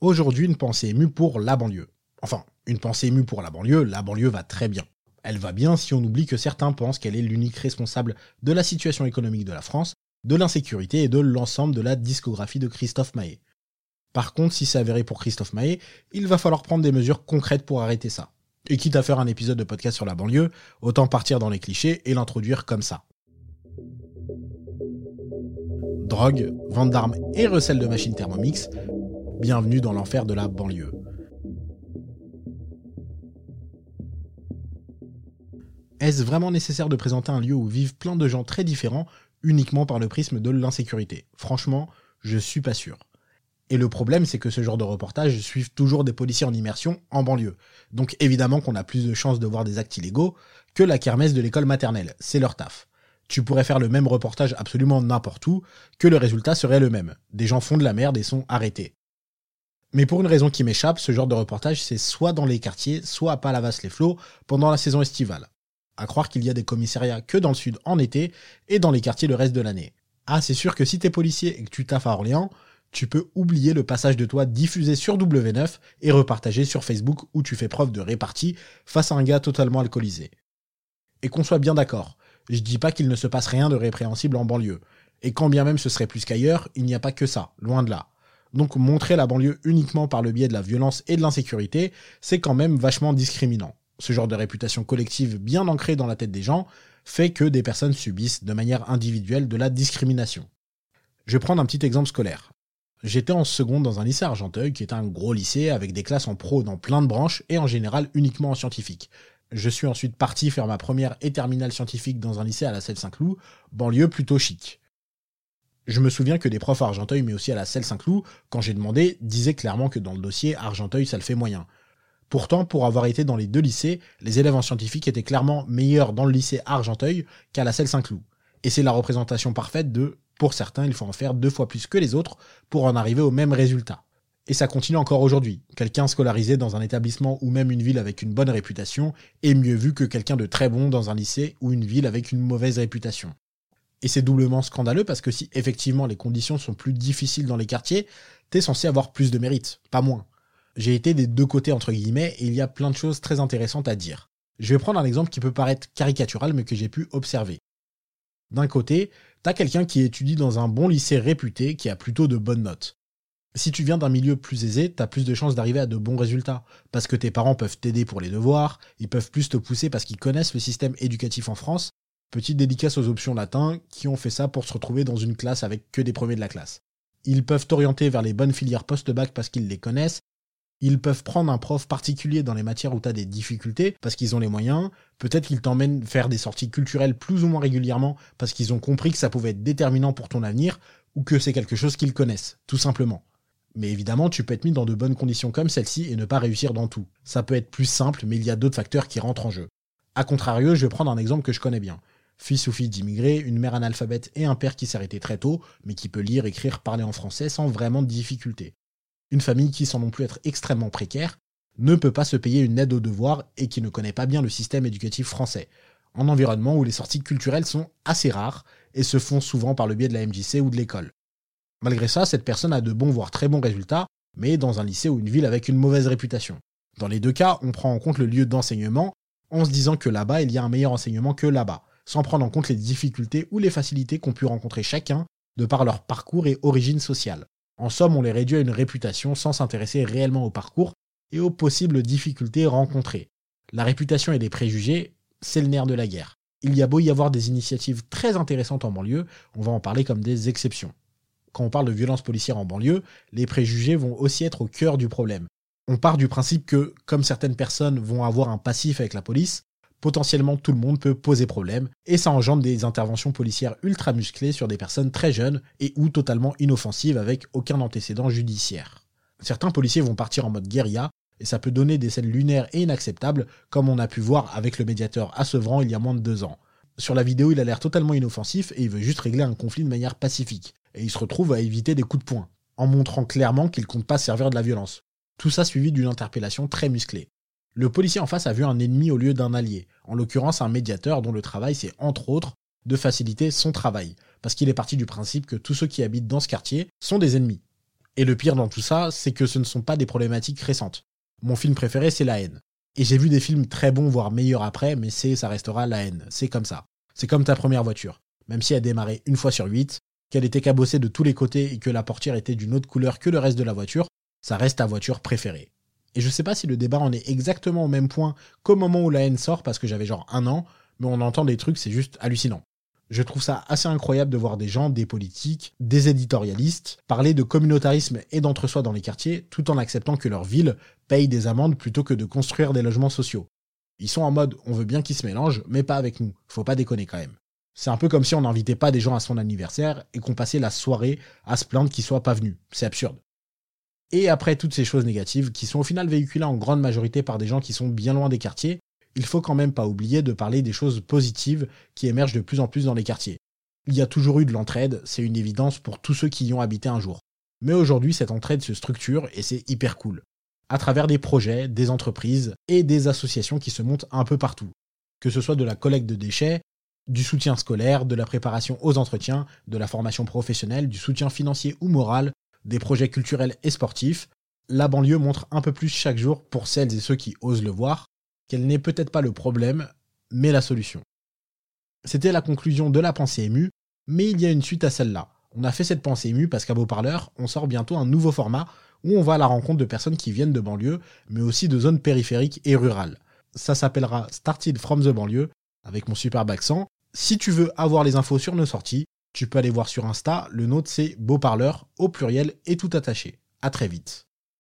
Aujourd'hui, une pensée émue pour la banlieue. Enfin, une pensée émue pour la banlieue, la banlieue va très bien. Elle va bien si on oublie que certains pensent qu'elle est l'unique responsable de la situation économique de la France, de l'insécurité et de l'ensemble de la discographie de Christophe Maé. Par contre, si c'est avéré pour Christophe Maé, il va falloir prendre des mesures concrètes pour arrêter ça. Et quitte à faire un épisode de podcast sur la banlieue, autant partir dans les clichés et l'introduire comme ça. Drogue, vente d'armes et recel de machines Thermomix, bienvenue dans l'enfer de la banlieue. Est-ce vraiment nécessaire de présenter un lieu où vivent plein de gens très différents uniquement par le prisme de l'insécurité? Franchement, je suis pas sûr. Et le problème, c'est que ce genre de reportages suivent toujours des policiers en immersion en banlieue. Donc évidemment qu'on a plus de chances de voir des actes illégaux que la kermesse de l'école maternelle. C'est leur taf. Tu pourrais faire le même reportage absolument n'importe où, que le résultat serait le même. Des gens font de la merde et sont arrêtés. Mais pour une raison qui m'échappe, ce genre de reportage, c'est soit dans les quartiers, soit à Palavas-les-Flots pendant la saison estivale. À croire qu'il y a des commissariats que dans le sud en été et dans les quartiers le reste de l'année. Ah, c'est sûr que si t'es policier et que tu taffes à Orléans, tu peux oublier le passage de toi diffusé sur W9 et repartagé sur Facebook où tu fais preuve de répartie face à un gars totalement alcoolisé. Et qu'on soit bien d'accord, je dis pas qu'il ne se passe rien de répréhensible en banlieue. Et quand bien même ce serait plus qu'ailleurs, il n'y a pas que ça, loin de là. Donc montrer la banlieue uniquement par le biais de la violence et de l'insécurité, c'est quand même vachement discriminant. Ce genre de réputation collective bien ancrée dans la tête des gens fait que des personnes subissent de manière individuelle de la discrimination. Je vais prendre un petit exemple scolaire. J'étais en seconde dans un lycée Argenteuil, qui est un gros lycée avec des classes en pro dans plein de branches et en général uniquement en scientifique. Je suis ensuite parti faire ma première et terminale scientifique dans un lycée à la Selle Saint-Cloud, banlieue plutôt chic. Je me souviens que des profs à Argenteuil, mais aussi à la Selle Saint-Cloud, quand j'ai demandé, disaient clairement que dans le dossier, Argenteuil, ça le fait moyen. Pourtant, pour avoir été dans les deux lycées, les élèves en scientifique étaient clairement meilleurs dans le lycée Argenteuil qu'à la Selle Saint-Cloud. Et c'est la représentation parfaite de pour certains, il faut en faire deux fois plus que les autres pour en arriver au même résultat. Et ça continue encore aujourd'hui. Quelqu'un scolarisé dans un établissement ou même une ville avec une bonne réputation est mieux vu que quelqu'un de très bon dans un lycée ou une ville avec une mauvaise réputation. Et c'est doublement scandaleux parce que si effectivement les conditions sont plus difficiles dans les quartiers, t'es censé avoir plus de mérite, pas moins. J'ai été des deux côtés entre guillemets et il y a plein de choses très intéressantes à dire. Je vais prendre un exemple qui peut paraître caricatural mais que j'ai pu observer. D'un côté, t'as quelqu'un qui étudie dans un bon lycée réputé qui a plutôt de bonnes notes. Si tu viens d'un milieu plus aisé, t'as plus de chances d'arriver à de bons résultats, parce que tes parents peuvent t'aider pour les devoirs, ils peuvent plus te pousser parce qu'ils connaissent le système éducatif en France. Petite dédicace aux options latins qui ont fait ça pour se retrouver dans une classe avec que des premiers de la classe. Ils peuvent t'orienter vers les bonnes filières post-bac parce qu'ils les connaissent, ils peuvent prendre un prof particulier dans les matières où tu as des difficultés parce qu'ils ont les moyens. Peut-être qu'ils t'emmènent faire des sorties culturelles plus ou moins régulièrement parce qu'ils ont compris que ça pouvait être déterminant pour ton avenir ou que c'est quelque chose qu'ils connaissent, tout simplement. Mais évidemment, tu peux être mis dans de bonnes conditions comme celle-ci et ne pas réussir dans tout. Ça peut être plus simple, mais il y a d'autres facteurs qui rentrent en jeu. A contrario, je vais prendre un exemple que je connais bien. Fils ou fille d'immigrés, une mère analphabète et un père qui arrêté très tôt, mais qui peut lire, écrire, parler en français sans vraiment de difficultés. Une famille qui, sans non plus être extrêmement précaire, ne peut pas se payer une aide aux devoirs et qui ne connaît pas bien le système éducatif français, en environnement où les sorties culturelles sont assez rares et se font souvent par le biais de la MJC ou de l'école. Malgré ça, cette personne a de bons voire très bons résultats, mais dans un lycée ou une ville avec une mauvaise réputation. Dans les deux cas, on prend en compte le lieu d'enseignement en se disant que là-bas, il y a un meilleur enseignement que là-bas, sans prendre en compte les difficultés ou les facilités qu'ont pu rencontrer chacun de par leur parcours et origine sociale. En somme, on les réduit à une réputation sans s'intéresser réellement au parcours et aux possibles difficultés rencontrées. La réputation et les préjugés, c'est le nerf de la guerre. Il y a beau y avoir des initiatives très intéressantes en banlieue, on va en parler comme des exceptions. Quand on parle de violence policière en banlieue, les préjugés vont aussi être au cœur du problème. On part du principe que, comme certaines personnes vont avoir un passif avec la police, potentiellement tout le monde peut poser problème, et ça engendre des interventions policières ultra musclées sur des personnes très jeunes et ou totalement inoffensives avec aucun antécédent judiciaire. Certains policiers vont partir en mode guérilla, et ça peut donner des scènes lunaires et inacceptables, comme on a pu voir avec le médiateur à il y a moins de deux ans. Sur la vidéo, il a l'air totalement inoffensif et il veut juste régler un conflit de manière pacifique, et il se retrouve à éviter des coups de poing, en montrant clairement qu'il compte pas servir de la violence. Tout ça suivi d'une interpellation très musclée. Le policier en face a vu un ennemi au lieu d'un allié, en l'occurrence un médiateur dont le travail c'est entre autres de faciliter son travail, parce qu'il est parti du principe que tous ceux qui habitent dans ce quartier sont des ennemis. Et le pire dans tout ça, c'est que ce ne sont pas des problématiques récentes. Mon film préféré, c'est La haine. Et j'ai vu des films très bons, voire meilleurs après, mais c'est, ça restera La haine. C'est comme ça. C'est comme ta première voiture. Même si elle démarrait une fois sur huit, qu'elle était cabossée de tous les côtés et que la portière était d'une autre couleur que le reste de la voiture, ça reste ta voiture préférée. Et je sais pas si le débat en est exactement au même point qu'au moment où la haine sort, parce que j'avais genre un an, mais on entend des trucs, c'est juste hallucinant. Je trouve ça assez incroyable de voir des gens, des politiques, des éditorialistes, parler de communautarisme et d'entre-soi dans les quartiers, tout en acceptant que leur ville paye des amendes plutôt que de construire des logements sociaux. Ils sont en mode on veut bien qu'ils se mélangent, mais pas avec nous. Faut pas déconner quand même. C'est un peu comme si on n'invitait pas des gens à son anniversaire et qu'on passait la soirée à se plaindre qu'ils soient pas venus. C'est absurde. Et après toutes ces choses négatives, qui sont au final véhiculées en grande majorité par des gens qui sont bien loin des quartiers, il faut quand même pas oublier de parler des choses positives qui émergent de plus en plus dans les quartiers. Il y a toujours eu de l'entraide, c'est une évidence pour tous ceux qui y ont habité un jour. Mais aujourd'hui, cette entraide se structure et c'est hyper cool. À travers des projets, des entreprises et des associations qui se montent un peu partout. Que ce soit de la collecte de déchets, du soutien scolaire, de la préparation aux entretiens, de la formation professionnelle, du soutien financier ou moral, des projets culturels et sportifs, la banlieue montre un peu plus chaque jour, pour celles et ceux qui osent le voir, qu'elle n'est peut-être pas le problème, mais la solution. C'était la conclusion de la pensée émue, mais il y a une suite à celle-là. On a fait cette pensée émue parce qu'à Beau Parleur, on sort bientôt un nouveau format où on va à la rencontre de personnes qui viennent de banlieue, mais aussi de zones périphériques et rurales. Ça s'appellera Started from the banlieue, avec mon superbe accent. Si tu veux avoir les infos sur nos sorties, tu peux aller voir sur Insta, le nôtre c'est Beau Parleur au pluriel et tout attaché. À très vite.